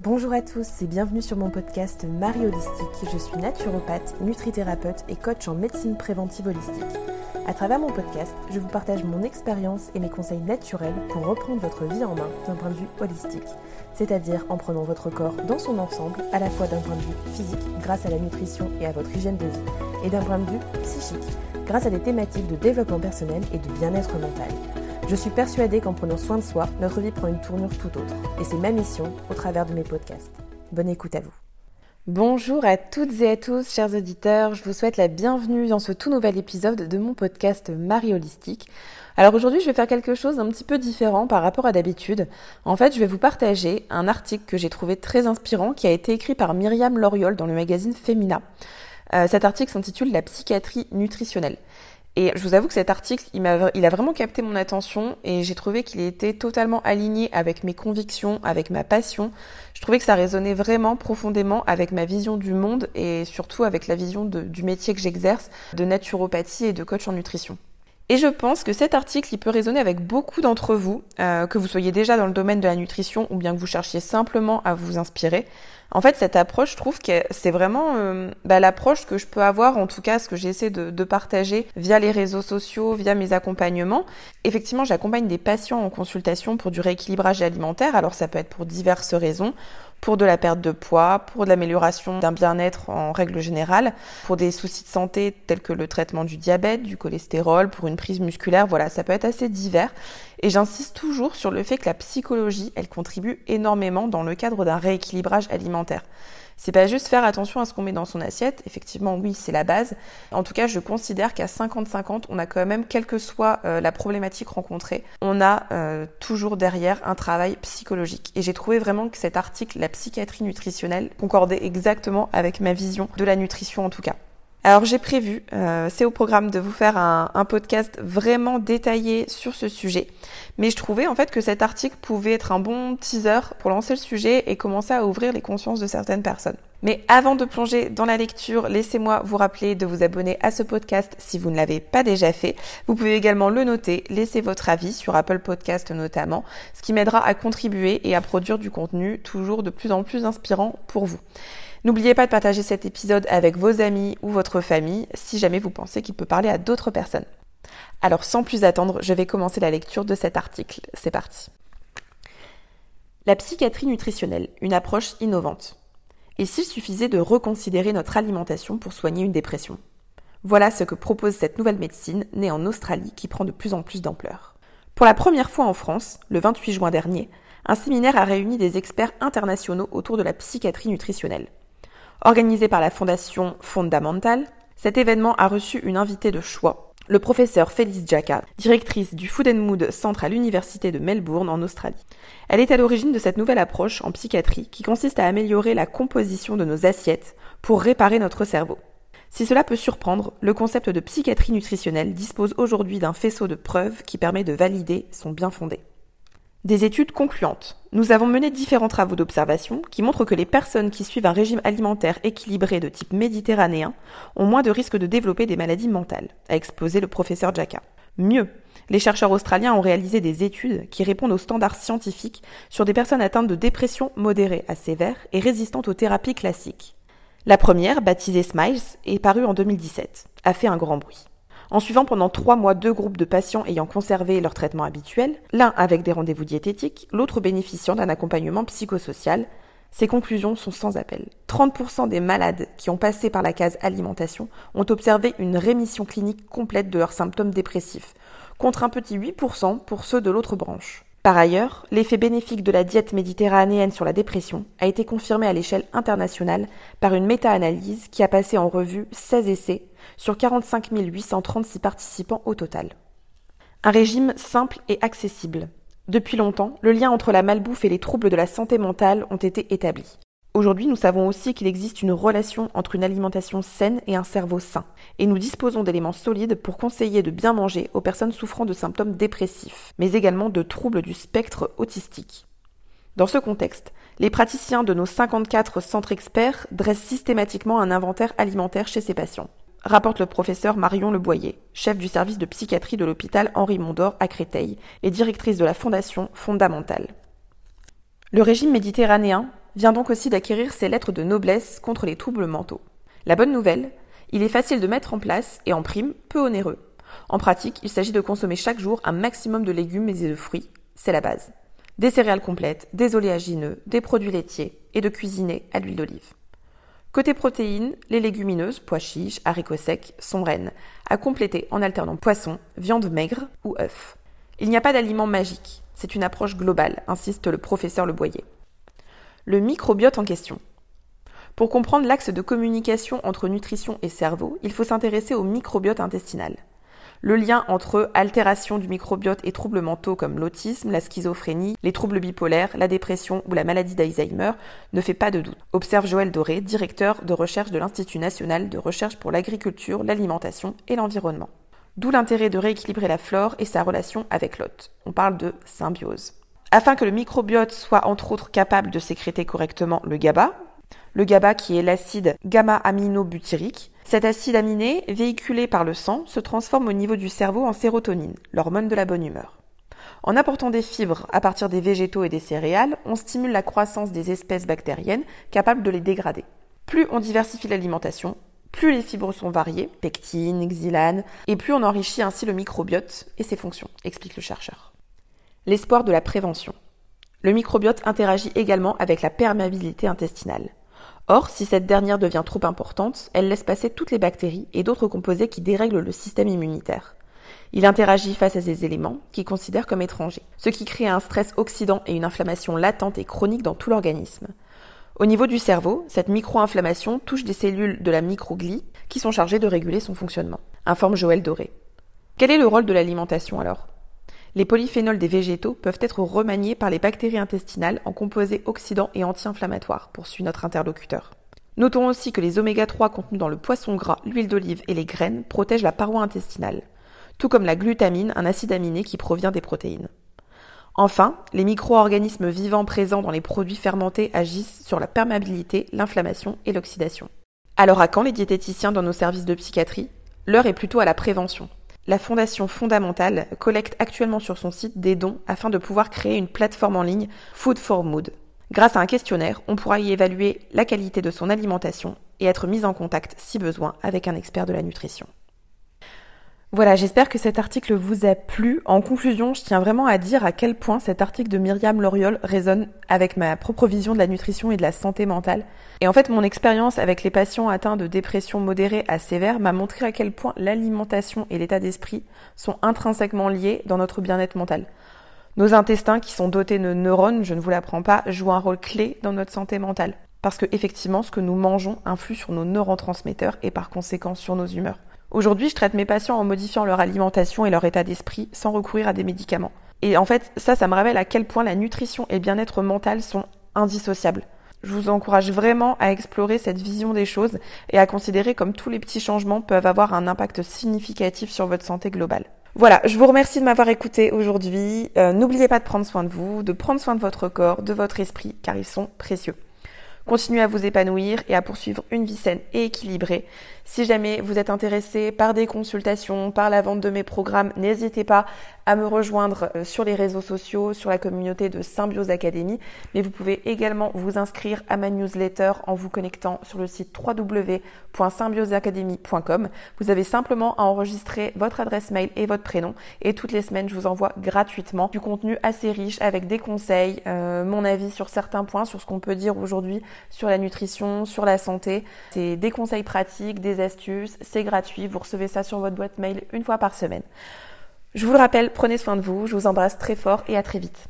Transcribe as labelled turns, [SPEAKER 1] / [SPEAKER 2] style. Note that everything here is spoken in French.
[SPEAKER 1] Bonjour à tous et bienvenue sur mon podcast Marie Holistique. Je suis naturopathe, nutrithérapeute et coach en médecine préventive holistique. À travers mon podcast, je vous partage mon expérience et mes conseils naturels pour reprendre votre vie en main d'un point de vue holistique, c'est-à-dire en prenant votre corps dans son ensemble, à la fois d'un point de vue physique grâce à la nutrition et à votre hygiène de vie, et d'un point de vue psychique grâce à des thématiques de développement personnel et de bien-être mental. Je suis persuadée qu'en prenant soin de soi, notre vie prend une tournure tout autre. Et c'est ma mission au travers de mes podcasts. Bonne écoute à vous. Bonjour à toutes et à tous, chers auditeurs. Je vous souhaite la bienvenue dans ce tout nouvel épisode de mon podcast Marie Holistique. Alors aujourd'hui, je vais faire quelque chose d'un petit peu différent par rapport à d'habitude. En fait, je vais vous partager un article que j'ai trouvé très inspirant qui a été écrit par Myriam Loriol dans le magazine Femina. Euh, cet article s'intitule La psychiatrie nutritionnelle. Et je vous avoue que cet article, il, a, vraiment capté mon attention et j'ai trouvé qu'il était totalement aligné avec mes convictions, avec ma passion. Je trouvais que ça résonnait vraiment profondément avec ma vision du monde et surtout avec la vision du métier que j'exerce de naturopathie et de coach en nutrition. Et je pense que cet article, il peut résonner avec beaucoup d'entre vous, euh, que vous soyez déjà dans le domaine de la nutrition ou bien que vous cherchiez simplement à vous inspirer. En fait, cette approche, je trouve que c'est vraiment euh, bah, l'approche que je peux avoir, en tout cas ce que j'essaie de, de, partager via les réseaux sociaux, via mes accompagnements. Effectivement, j'accompagne des patients en consultation pour du rééquilibrage alimentaire, alors ça peut être pour diverses raisons pour de la perte de poids, pour de l'amélioration d'un bien-être en règle générale, pour des soucis de santé tels que le traitement du diabète, du cholestérol, pour une prise musculaire, voilà, ça peut être assez divers. Et j'insiste toujours sur le fait que la psychologie, elle contribue énormément dans le cadre d'un rééquilibrage alimentaire. C'est pas juste faire attention à ce qu'on met dans son assiette. Effectivement, oui, c'est la base. En tout cas, je considère qu'à 50-50, on a quand même, quelle que soit euh, la problématique rencontrée, on a euh, toujours derrière un travail psychologique. Et j'ai trouvé vraiment que cet article, la psychiatrie nutritionnelle, concordait exactement avec ma vision de la nutrition en tout cas. Alors j'ai prévu, euh, c'est au programme de vous faire un, podcast vraiment détaillé sur ce sujet, mais je trouvais en fait que cet article pouvait être un bon teaser pour lancer le sujet et commencer à ouvrir les consciences de certaines personnes. Mais avant de plonger dans la lecture, laissez-moi vous rappeler de vous abonner à ce podcast si vous ne l'avez pas déjà fait. Vous pouvez également le noter, laisser votre avis sur Apple Podcast notamment, ce qui m'aidera à contribuer et à produire du contenu toujours de plus en plus inspirant pour vous. N'oubliez pas de partager cet épisode avec vos amis ou votre famille si jamais vous pensez qu'il peut parler à d'autres personnes. Alors sans plus attendre, je vais commencer la lecture de cet article. C'est parti. La psychiatrie nutritionnelle, une approche innovante. Et s'il suffisait de reconsidérer notre alimentation pour soigner une dépression? Voilà ce que propose cette nouvelle médecine née en Australie qui prend de plus en plus d'ampleur. Pour la première fois en France, le 28 juin dernier, un séminaire a réuni des experts internationaux autour de la psychiatrie nutritionnelle. Organisé par la fondation Fondamental, cet événement a reçu une invitée de choix, le professeur Félix Jacka, directrice du Food and Mood Centre à l'Université de Melbourne en Australie. Elle est à l'origine de cette nouvelle approche en psychiatrie qui consiste à améliorer la composition de nos assiettes pour réparer notre cerveau. Si cela peut surprendre, le concept de psychiatrie nutritionnelle dispose aujourd'hui d'un faisceau de preuves qui permet de valider son bien fondé. Des études concluantes. Nous avons mené différents travaux d'observation qui montrent que les personnes qui suivent un régime alimentaire équilibré de type méditerranéen ont moins de risques de développer des maladies mentales, a exposé le professeur Jacka. Mieux, les chercheurs australiens ont réalisé des études qui répondent aux standards scientifiques sur des personnes atteintes de dépression modérée à sévère et résistantes aux thérapies classiques. La première, baptisée Smiles, est parue en 2017, a fait un grand bruit en suivant pendant trois mois deux groupes de patients ayant conservé leur traitement habituel, l'un avec des rendez-vous diététiques, l'autre bénéficiant d'un accompagnement psychosocial. Ces conclusions sont sans appel. 30% des malades qui ont passé par la case alimentation ont observé une rémission clinique complète de leurs symptômes dépressifs, contre un petit 8% pour ceux de l'autre branche. Par ailleurs, l'effet bénéfique de la diète méditerranéenne sur la dépression a été confirmé à l'échelle internationale par une méta-analyse qui a passé en revue 16 essais sur 45 836 participants au total. Un régime simple et accessible. Depuis longtemps, le lien entre la malbouffe et les troubles de la santé mentale ont été établis. Aujourd'hui, nous savons aussi qu'il existe une relation entre une alimentation saine et un cerveau sain, et nous disposons d'éléments solides pour conseiller de bien manger aux personnes souffrant de symptômes dépressifs, mais également de troubles du spectre autistique. Dans ce contexte, les praticiens de nos 54 centres experts dressent systématiquement un inventaire alimentaire chez ces patients, rapporte le professeur Marion Leboyer, chef du service de psychiatrie de l'hôpital Henri Mondor à Créteil et directrice de la fondation Fondamentale. Le régime méditerranéen vient donc aussi d'acquérir ses lettres de noblesse contre les troubles mentaux. La bonne nouvelle, il est facile de mettre en place et en prime peu onéreux. En pratique, il s'agit de consommer chaque jour un maximum de légumes et de fruits, c'est la base. Des céréales complètes, des oléagineux, des produits laitiers et de cuisiner à l'huile d'olive. Côté protéines, les légumineuses, pois chiches, haricots secs, sont reines, à compléter en alternant poisson, viande maigre ou œufs. Il n'y a pas d'aliment magique, c'est une approche globale, insiste le professeur Le Boyer. Le microbiote en question. Pour comprendre l'axe de communication entre nutrition et cerveau, il faut s'intéresser au microbiote intestinal. Le lien entre altération du microbiote et troubles mentaux comme l'autisme, la schizophrénie, les troubles bipolaires, la dépression ou la maladie d'Alzheimer ne fait pas de doute, observe Joël Doré, directeur de recherche de l'Institut national de recherche pour l'agriculture, l'alimentation et l'environnement. D'où l'intérêt de rééquilibrer la flore et sa relation avec l'hôte. On parle de symbiose. Afin que le microbiote soit entre autres capable de sécréter correctement le GABA, le GABA qui est l'acide gamma-aminobutyrique, cet acide aminé, véhiculé par le sang, se transforme au niveau du cerveau en sérotonine, l'hormone de la bonne humeur. En apportant des fibres à partir des végétaux et des céréales, on stimule la croissance des espèces bactériennes capables de les dégrader. Plus on diversifie l'alimentation, plus les fibres sont variées, pectine, xylane, et plus on enrichit ainsi le microbiote et ses fonctions, explique le chercheur. L'espoir de la prévention. Le microbiote interagit également avec la perméabilité intestinale. Or, si cette dernière devient trop importante, elle laisse passer toutes les bactéries et d'autres composés qui dérèglent le système immunitaire. Il interagit face à ces éléments qu'il considère comme étrangers, ce qui crée un stress oxydant et une inflammation latente et chronique dans tout l'organisme. Au niveau du cerveau, cette micro-inflammation touche des cellules de la microglie qui sont chargées de réguler son fonctionnement, informe Joël Doré. Quel est le rôle de l'alimentation alors? Les polyphénols des végétaux peuvent être remaniés par les bactéries intestinales en composés oxydants et anti-inflammatoires, poursuit notre interlocuteur. Notons aussi que les oméga 3 contenus dans le poisson gras, l'huile d'olive et les graines protègent la paroi intestinale, tout comme la glutamine, un acide aminé qui provient des protéines. Enfin, les micro-organismes vivants présents dans les produits fermentés agissent sur la perméabilité, l'inflammation et l'oxydation. Alors à quand les diététiciens dans nos services de psychiatrie? L'heure est plutôt à la prévention. La Fondation Fondamentale collecte actuellement sur son site des dons afin de pouvoir créer une plateforme en ligne Food for Mood. Grâce à un questionnaire, on pourra y évaluer la qualité de son alimentation et être mis en contact, si besoin, avec un expert de la nutrition. Voilà, j'espère que cet article vous a plu. En conclusion, je tiens vraiment à dire à quel point cet article de Myriam Loriol résonne avec ma propre vision de la nutrition et de la santé mentale. Et en fait, mon expérience avec les patients atteints de dépression modérée à sévère m'a montré à quel point l'alimentation et l'état d'esprit sont intrinsèquement liés dans notre bien-être mental. Nos intestins, qui sont dotés de neurones, je ne vous l'apprends pas, jouent un rôle clé dans notre santé mentale. Parce que effectivement, ce que nous mangeons influe sur nos neurotransmetteurs et par conséquent sur nos humeurs. Aujourd'hui, je traite mes patients en modifiant leur alimentation et leur état d'esprit sans recourir à des médicaments. Et en fait, ça, ça me révèle à quel point la nutrition et le bien-être mental sont indissociables. Je vous encourage vraiment à explorer cette vision des choses et à considérer comme tous les petits changements peuvent avoir un impact significatif sur votre santé globale. Voilà, je vous remercie de m'avoir écouté aujourd'hui. Euh, n'oubliez pas de prendre soin de vous, de prendre soin de votre corps, de votre esprit, car ils sont précieux. Continuez à vous épanouir et à poursuivre une vie saine et équilibrée. Si jamais vous êtes intéressé par des consultations, par la vente de mes programmes, n'hésitez pas à me rejoindre euh, sur les réseaux sociaux, sur la communauté de Symbiose Academy. Mais vous pouvez également vous inscrire à ma newsletter en vous connectant sur le site www.symbioseacademy.com. Vous avez simplement à enregistrer votre adresse mail et votre prénom et toutes les semaines je vous envoie gratuitement du contenu assez riche avec des conseils, euh, mon avis sur certains points, sur ce qu'on peut dire aujourd'hui sur la nutrition, sur la santé. C'est des conseils pratiques, astuces, c'est gratuit, vous recevez ça sur votre boîte mail une fois par semaine. Je vous le rappelle, prenez soin de vous, je vous embrasse très fort et à très vite.